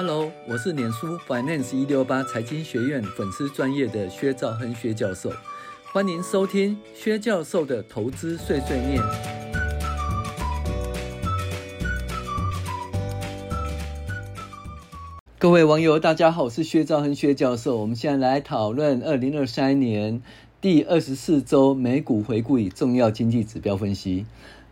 Hello，我是脸书 Finance 一六八财经学院粉丝专业的薛兆亨薛教授，欢迎收听薛教授的投资碎碎念。各位网友，大家好，我是薛兆亨薛教授。我们现在来讨论二零二三年第二十四周美股回顾与重要经济指标分析。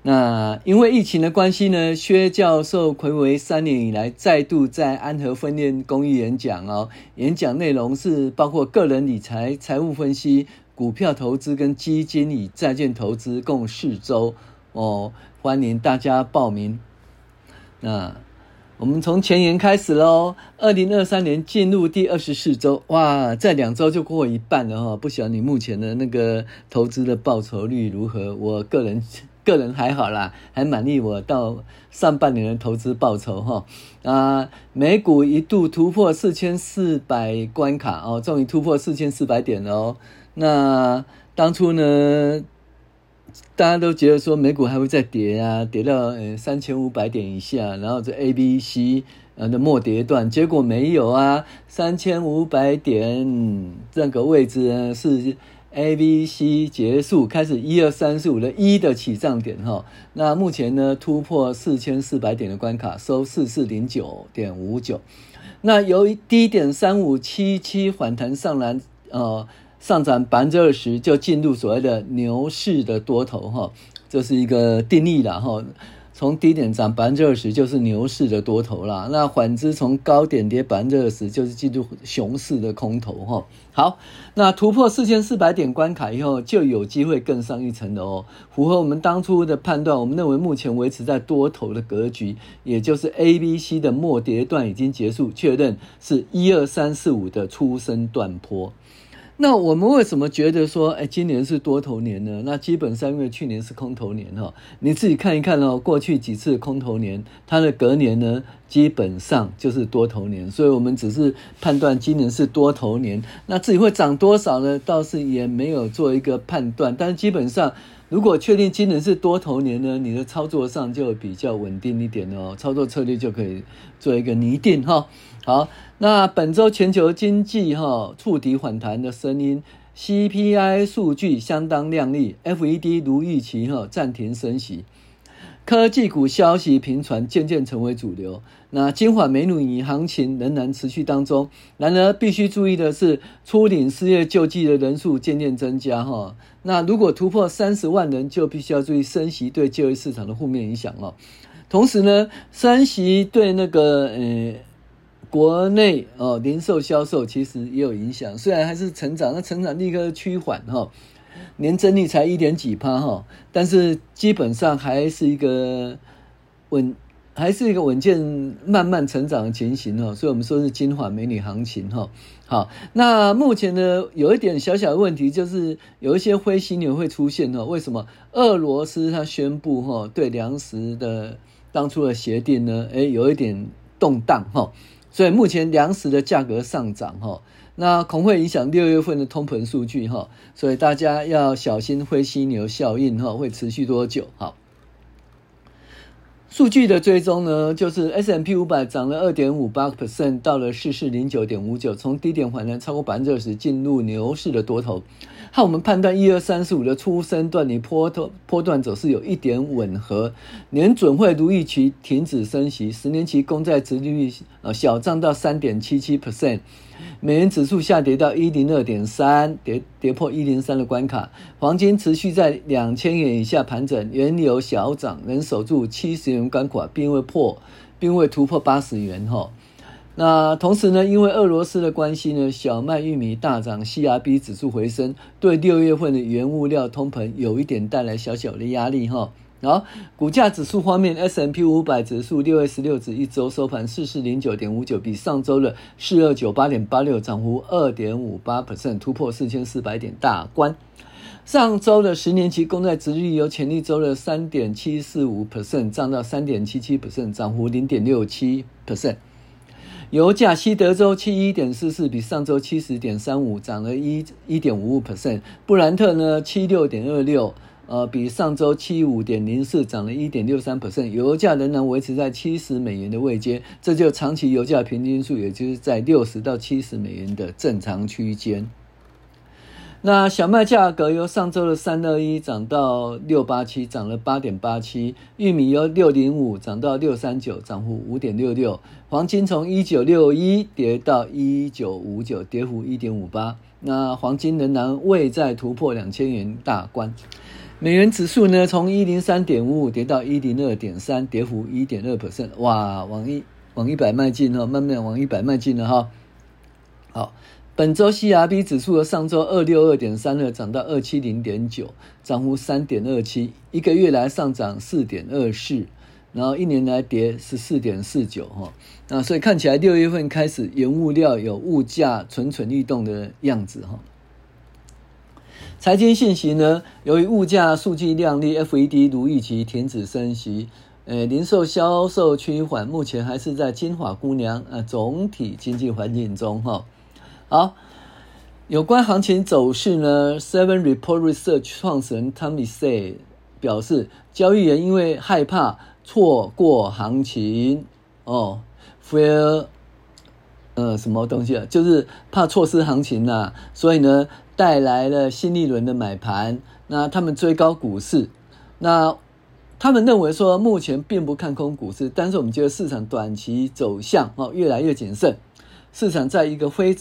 那因为疫情的关系呢，薛教授睽违三年以来再度在安和分院公益演讲哦。演讲内容是包括个人理财、财务分析、股票投资跟基金与债券投资，共四周哦。欢迎大家报名。那我们从前言开始喽。二零二三年进入第二十四周，哇，在两周就过一半了哈。不晓得你目前的那个投资的报酬率如何？我个人。个人还好啦，还满意我到上半年的投资报酬哈啊，美股一度突破四千四百关卡哦，终于突破四千四百点了哦。那当初呢，大家都觉得说美股还会再跌啊，跌到三千五百点以下，然后这 A、B、C 呃的末跌段，结果没有啊，三千五百点这个位置呢是。A、B、C 结束，开始一二三四五的一的起涨点哈。那目前呢，突破四千四百点的关卡，收四四零九点五九。那由于低点三五七七反弹上来，呃，上涨百分之二十，就进入所谓的牛市的多头哈。这是一个定义了哈。从低点涨百分之二十就是牛市的多头啦，那反之从高点跌百分之二十就是进入熊市的空头哈。好，那突破四千四百点关卡以后，就有机会更上一层楼。符合我们当初的判断，我们认为目前维持在多头的格局，也就是 A、B、C 的末跌段已经结束，确认是一二三四五的初升段波。那我们为什么觉得说，哎，今年是多头年呢？那基本上因为去年是空头年哈，你自己看一看哦，过去几次空头年，它的隔年呢，基本上就是多头年，所以我们只是判断今年是多头年，那自己会涨多少呢？倒是也没有做一个判断，但基本上。如果确定今年是多头年呢，你的操作上就比较稳定一点哦，操作策略就可以做一个拟定哈。好，那本周全球经济哈触底反弹的声音，CPI 数据相当亮丽，FED 如预期哈暂停升息。科技股消息频传，渐渐成为主流。那金发美女行情仍然持续当中。然而，必须注意的是，初领失业救济的人数渐渐增加。哈，那如果突破三十万人，就必须要注意升息对就业市场的负面影响哦。同时呢，升息对那个呃国内哦零售销售其实也有影响。虽然还是成长，那成长立刻趋缓哈。年增率才一点几趴哈，但是基本上还是一个稳，还是一个稳健慢慢成长的情形哈，所以我们说是金发美女行情哈。好，那目前呢有一点小小的问题，就是有一些灰犀牛会出现哈。为什么？俄罗斯它宣布哈对粮食的当初的协定呢？诶，有一点动荡哈，所以目前粮食的价格上涨哈。那恐会影响六月份的通膨数据哈，所以大家要小心灰犀牛效应哈，会持续多久？好，数据的追踪呢，就是 S M P 五百涨了二点五八个 percent，到了四四零九点五九，从低点反弹超过百分之二十，进入牛市的多头。和我们判断一二三四五的初升段，你波头波段走势有一点吻合。年准会如预期停止升息，十年期公债殖利率呃小涨到三点七七 percent。美元指数下跌到一零二点三，跌跌破一零三的关卡。黄金持续在两千元以下盘整，原油小涨，能守住七十元关卡，并未破，并未突破八十元哈。那同时呢，因为俄罗斯的关系呢，小麦、玉米大涨，CRB 指数回升，对六月份的原物料通膨有一点带来小小的压力哈。好，股价指数方面，S&P 五百指数六月十六日一周收盘四四零九点五九，比上周的四二九八点八六涨幅二点五八 percent，突破四千四百点大关。上周的十年期公债殖利率由前一周的三点七四五 percent 涨到三点七七 percent，涨幅零点六七 percent。油价西德州七一点四四，比上周七十点三五涨了一一点五五 percent。布兰特呢七六点二六。呃，比上周七五点零四涨了一点六三 percent，油价仍然维持在七十美元的位阶，这就长期油价平均数，也就是在六十到七十美元的正常区间。那小麦价格由上周的三二一涨到六八七，涨了八点八七；玉米由六零五涨到六三九，涨幅五点六六；黄金从一九六一跌到一九五九，跌幅一点五八。那黄金仍然未再突破两千元大关。美元指数呢，从一零三点五五跌到一零二点三，跌幅一点二 percent。哇，往一往一百迈进哦，慢慢往一百迈进了哈。好。本周 CRB 指数由上周二六二点三二涨到二七零点九，涨幅三点二七，一个月来上涨四点二四，然后一年来跌十四点四九哈。那所以看起来六月份开始原物料有物价蠢蠢欲动的样子哈。财经信息呢，由于物价数据亮丽，FED 如预期停止升息，呃，零售销售趋缓，目前还是在金发姑娘呃总体经济环境中哈。好，有关行情走势呢，Seven Report Research 创始人 Tommy Say 表示，交易员因为害怕错过行情哦，Fear 呃什么东西啊，就是怕错失行情呐、啊，所以呢带来了新一轮的买盘。那他们追高股市，那他们认为说目前并不看空股市，但是我们觉得市场短期走向哦越来越谨慎，市场在一个非。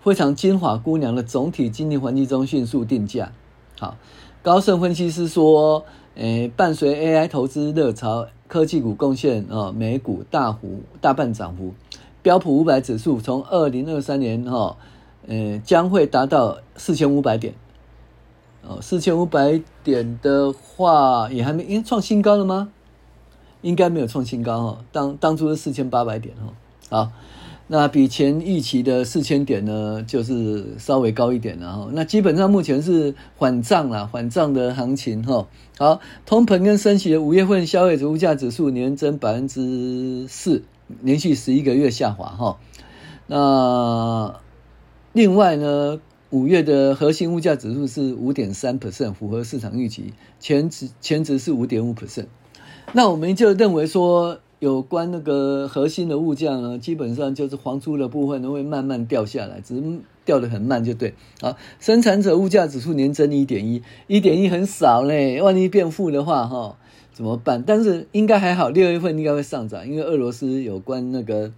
非常金发姑娘的总体经济环境中迅速定价。好，高盛分析师说，诶，伴随 AI 投资热潮，科技股贡献哦，美股大幅大半涨幅。标普五百指数从二零二三年哈，呃，将会达到四千五百点。哦，四千五百点的话，也还没，因为创新高了吗？应该没有创新高哈，当当初是四千八百点哈。好。那比前预期的四千点呢，就是稍微高一点了哈。那基本上目前是缓涨了，缓涨的行情哈。好，通膨跟升息的五月份消费者物价指数年增百分之四，连续十一个月下滑哈。那另外呢，五月的核心物价指数是五点三 percent，符合市场预期，前值前值是五点五 percent。那我们就认为说。有关那个核心的物价呢，基本上就是黄猪的部分呢会慢慢掉下来，只是掉得很慢就对。啊，生产者物价指数年增一点一，一点一很少嘞，万一变负的话哈，怎么办？但是应该还好，六月份应该会上涨，因为俄罗斯有关那个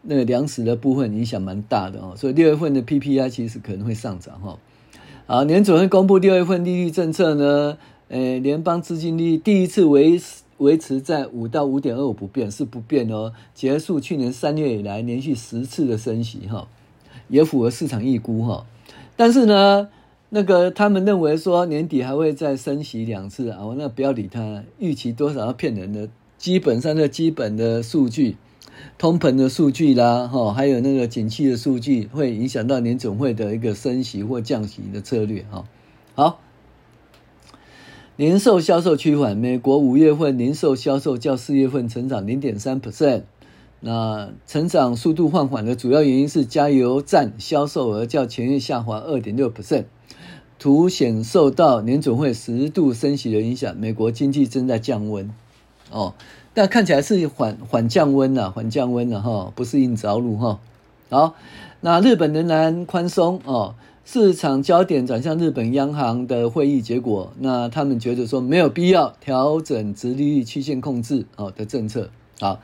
那个粮食的部分影响蛮大的哦，所以六月份的 PPI 其实可能会上涨哈。好，年准会公布六月份利率政策呢，呃，联邦资金利率第一次维持。维持在五到五点二五不变是不变哦，结束去年三月以来连续十次的升息哈，也符合市场预估哈。但是呢，那个他们认为说年底还会再升息两次啊，我那不要理他，预期多少要骗人的。基本上的基本的数据，通膨的数据啦哈，还有那个景气的数据，会影响到年总会的一个升息或降息的策略哈。好。零售销售趋缓，美国五月份零售销售较四月份成长零点三 percent。那成长速度放缓的主要原因是加油站销售额较前月下滑二点六 percent，凸显受到年总会十度升息的影响。美国经济正在降温，哦，但看起来是缓缓降温了，缓降温了哈，不是硬着陆哈。好，那日本仍然宽松哦。市场焦点转向日本央行的会议结果，那他们觉得说没有必要调整殖利率曲线控制哦的政策。好，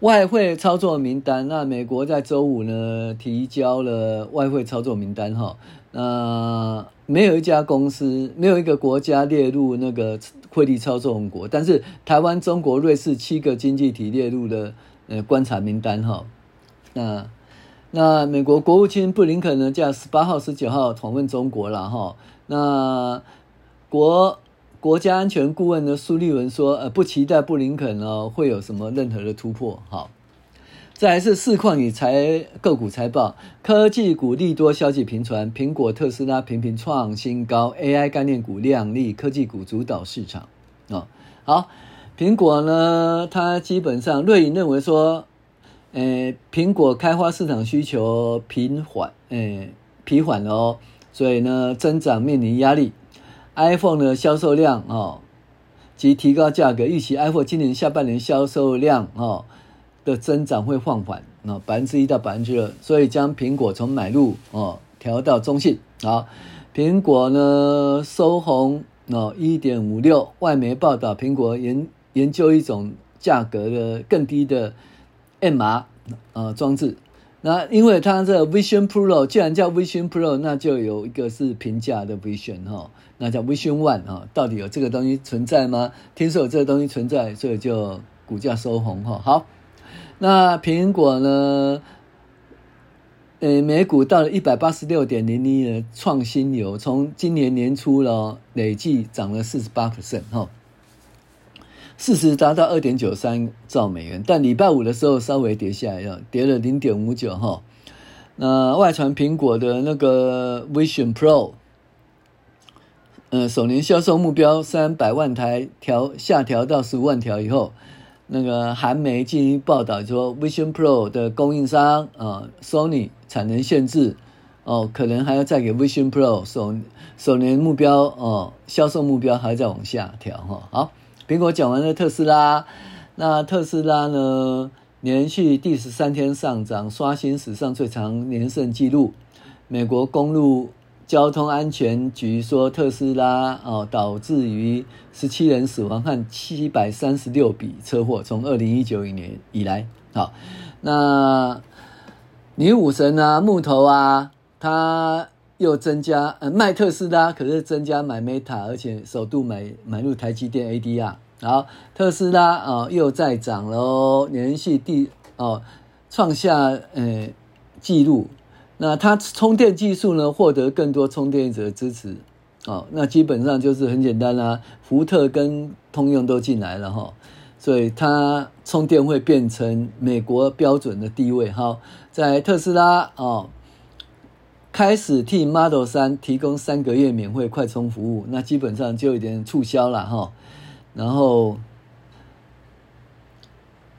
外汇操作名单，那美国在周五呢提交了外汇操作名单哈，那没有一家公司，没有一个国家列入那个汇率操纵国，但是台湾、中国、瑞士七个经济体列入了呃观察名单哈，那。那美国国务卿布林肯呢，在十八号、十九号访问中国了哈。那国国家安全顾问呢，苏利文说，呃，不期待布林肯呢会有什么任何的突破。好，再来是市况与财个股财报，科技股利多消息频传，苹果、特斯拉频频创新高，AI 概念股亮丽，科技股主导市场啊。好，苹果呢，它基本上瑞银认为说。呃，苹果开发市场需求平缓，呃，疲缓哦，所以呢，增长面临压力。iPhone 的销售量哦，及提高价格，预期 iPhone 今年下半年销售量哦的增长会放缓那，百分之一到百分之二，所以将苹果从买入哦调到中性。好，苹果呢收红哦一点五六，外媒报道苹果研研究一种价格的更低的 MR 呃装置。那因为它这 Vision Pro 既然叫 Vision Pro，那就有一个是平价的 Vision 哈，那叫 Vision One 哈，到底有这个东西存在吗？听说有这个东西存在，所以就股价收红哈。好，那苹果呢？呃，美股到了一百八十六点零一的创新高，从今年年初了累计涨了四十八 percent 哈。市值达到二点九三兆美元，但礼拜五的时候稍微跌下来，了跌了零点五九哈。那外传苹果的那个 Vision Pro，呃，首年销售目标三百万台调下调到十五万条以后，那个韩媒进行报道说，Vision Pro 的供应商啊、，Sony 产能限制哦，可能还要再给 Vision Pro 首首年目标哦，销售目标还要再往下调哈。好。苹果讲完了特斯拉，那特斯拉呢，连续第十三天上涨，刷新史上最长连胜纪录。美国公路交通安全局说，特斯拉哦导致于十七人死亡和七百三十六笔车祸，从二零一九年以来。好，那女武神啊，木头啊，他又增加呃卖特斯拉，可是增加买 Meta，而且首度买买入台积电 ADR。好，特斯拉啊、哦、又再涨喽，连续第哦创下呃纪录。那它充电技术呢，获得更多充电者的支持哦。那基本上就是很简单啦、福特跟通用都进来了哈、所以它充电会变成美国标准的地位。哈，在特斯拉哦。开始替 Model 3提供三个月免费快充服务，那基本上就有点促销了哈。然后，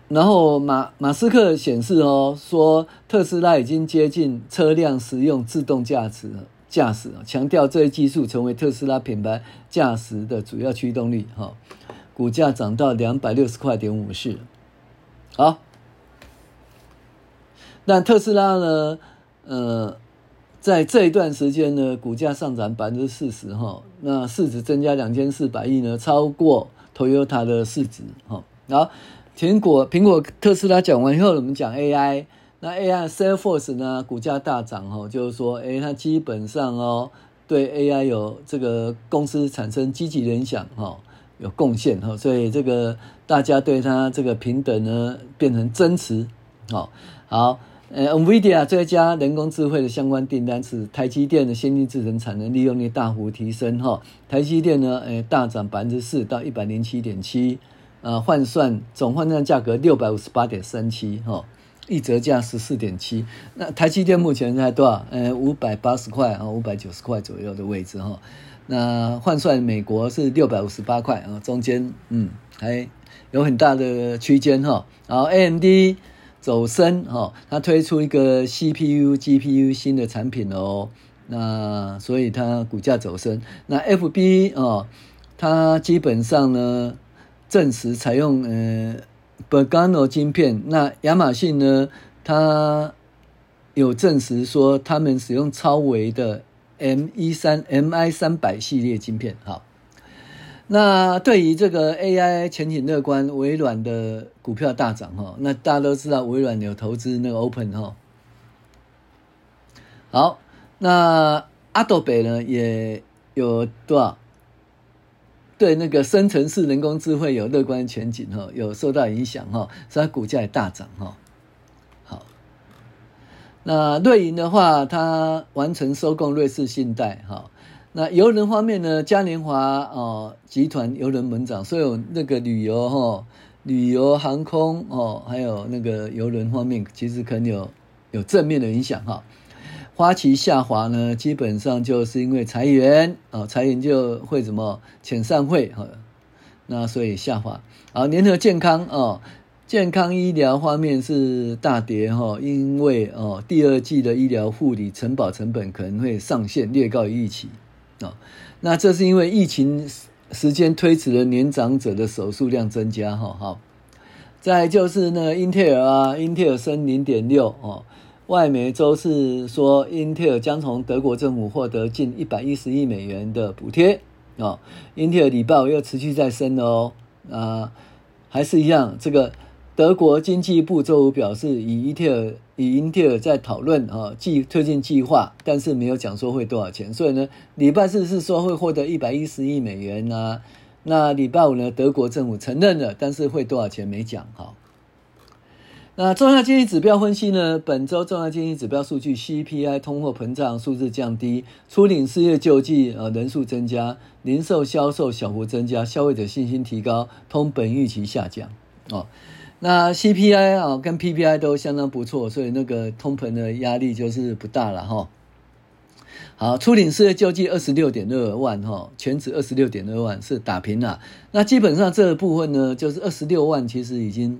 然后马马斯克显示哦，说特斯拉已经接近车辆实用自动驾驶驾驶，强调这一技术成为特斯拉品牌驾驶的主要驱动力哈。股价涨到两百六十块点五四，好。那特斯拉呢？呃。在这一段时间呢，股价上涨百分之四十哈，那市值增加两千四百亿呢，超过 Toyota 的市值哈。然后苹果苹果特斯拉讲完以后，我们讲 AI，那 AI Salesforce 呢，股价大涨哈，就是说，诶它基本上哦，对 AI 有这个公司产生积极影响哈，有贡献哈，所以这个大家对它这个平等呢，变成增持，好，好。呃，NVIDIA 这家人工智慧的相关订单是台积电的先进制程产能利用率大幅提升哈，台积电呢，呃，大涨百分之四到一百零七点七，呃，换算总换算价格六百五十八点三七哈，一折价十四点七，那台积电目前在多少？呃，五百八十块啊，五百九十块左右的位置哈，那换算美国是六百五十八块啊，中间嗯还有很大的区间哈，然后 AMD。走升哈，它推出一个 CPU、GPU 新的产品哦，那所以它股价走升。那 FB 哦，它基本上呢证实采用呃 b e r g a n o 晶片。那亚马逊呢，它有证实说他们使用超微的 M 一三 MI 三百系列晶片。好。那对于这个 AI 前景乐观，微软的股票大涨哈。那大家都知道，微软有投资那个 Open 哈。好，那 Adobe 呢也有多少？对那个生成式人工智慧有乐观前景哈，有受到影响哈，所以它股价也大涨哈。好，那瑞银的话，它完成收购瑞士信贷哈。那邮轮方面呢？嘉年华哦，集团邮轮猛涨，所以那个旅游哈、旅游航空哦，还有那个邮轮方面，其实可能有有正面的影响哈。花旗下滑呢，基本上就是因为裁员啊，裁员就会怎么遣散会哈，那所以下滑。啊，联合健康啊，健康医疗方面是大跌哈，因为哦，第二季的医疗护理承保成本可能会上限略高于预期。哦。那这是因为疫情时间推迟了年长者的手术量增加哈。好，再就是呢，英特尔啊，英特尔升零点六哦。外媒周四说，英特尔将从德国政府获得近一百一十亿美元的补贴哦。英特尔礼拜五又持续在升哦，啊，还是一样。这个德国经济部周五表示，以英特尔与英特尔在讨论啊计推进计划，但是没有讲说会多少钱。所以呢，礼拜四是说会获得一百一十亿美元啊。那礼拜五呢，德国政府承认了，但是会多少钱没讲哈。那重要经济指标分析呢？本周重要经济指标数据 CPI 通货膨胀数字降低，初领失业救济呃人数增加，零售销售小幅增加，消费者信心提高，通膨预期下降哦。那 CPI 啊跟 PPI 都相当不错，所以那个通膨的压力就是不大了哈。好，初领失业救济二十六点二万哈，全职二十六点二万是打平了。那基本上这部分呢，就是二十六万其实已经。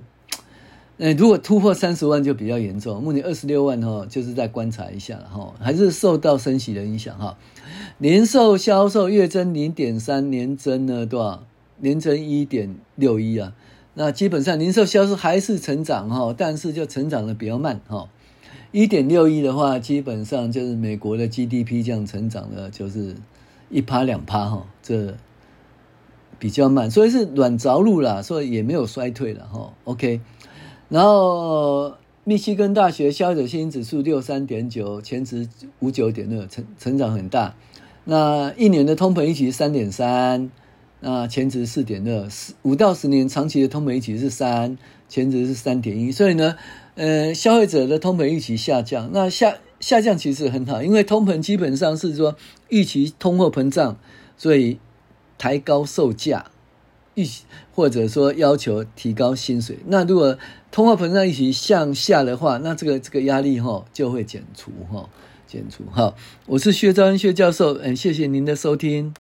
诶，如果突破三十万就比较严重。目前二十六万哈，就是再观察一下哈，还是受到升息的影响哈。零售销售月增零点三，年增呢多少？年增一点六一啊。那基本上零售销售还是成长哈，但是就成长的比较慢哈。一点六一的话，基本上就是美国的 GDP 这样成长的，就是一趴两趴哈，这比较慢，所以是软着陆啦，所以也没有衰退了哈。OK。然后，密西根大学消费者信心指数六三点九，前值五九点二，成成长很大。那一年的通膨预期三点三，那前值四点二，五到十年长期的通膨预期是三，前值是三点一。所以呢，呃，消费者的通膨预期下降，那下下降其实很好，因为通膨基本上是说预期通货膨胀，所以抬高售价预。或者说要求提高薪水，那如果通货膨胀一起向下的话，那这个这个压力哈就会减除哈，减除哈。我是薛兆恩薛教授，嗯，谢谢您的收听。